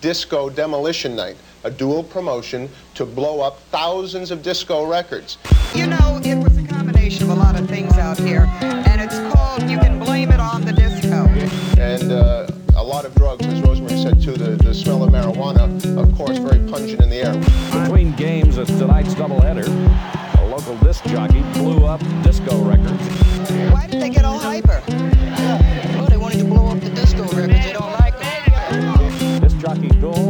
Disco Demolition Night, a dual promotion to blow up thousands of disco records. You know, it was a combination of a lot of things out here, and it's called You Can Blame It on the Disco. And uh, a lot of drugs, as Rosemary said too, the, the smell of marijuana, of course, very pungent in the air. Between games of tonight's doubleheader, a local disc jockey blew up disco records. Why did they get all hyper? storm.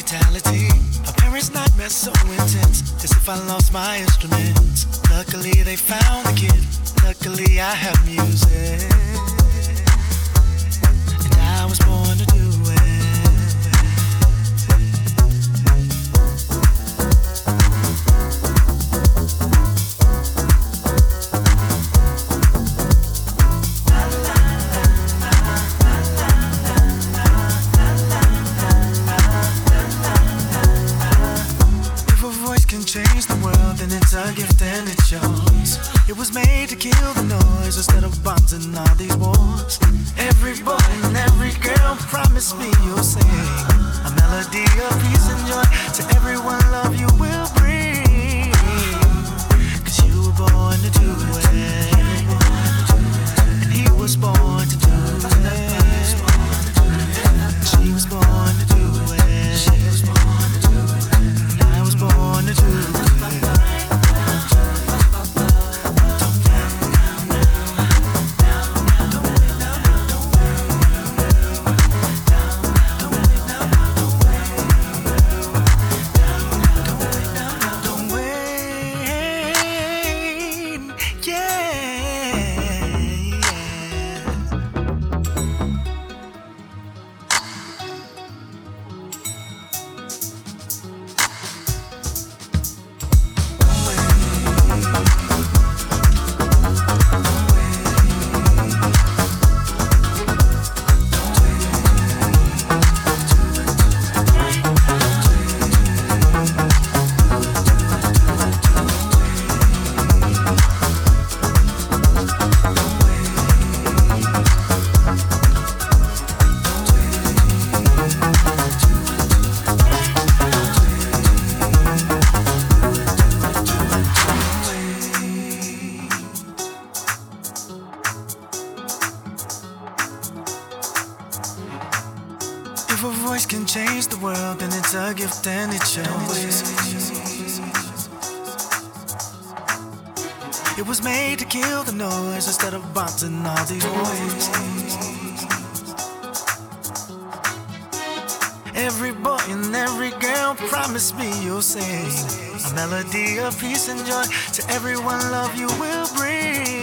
fatality. A parent's nightmare so intense, as if I lost my instruments. Luckily they found the kid. Luckily I have music, and I was born to do. Voice can change the world, and it's a gift and it's yours. It was made to kill the noise instead of and all these wars. Every boy and every girl promise me you'll sing a melody of peace and joy to everyone love you will bring.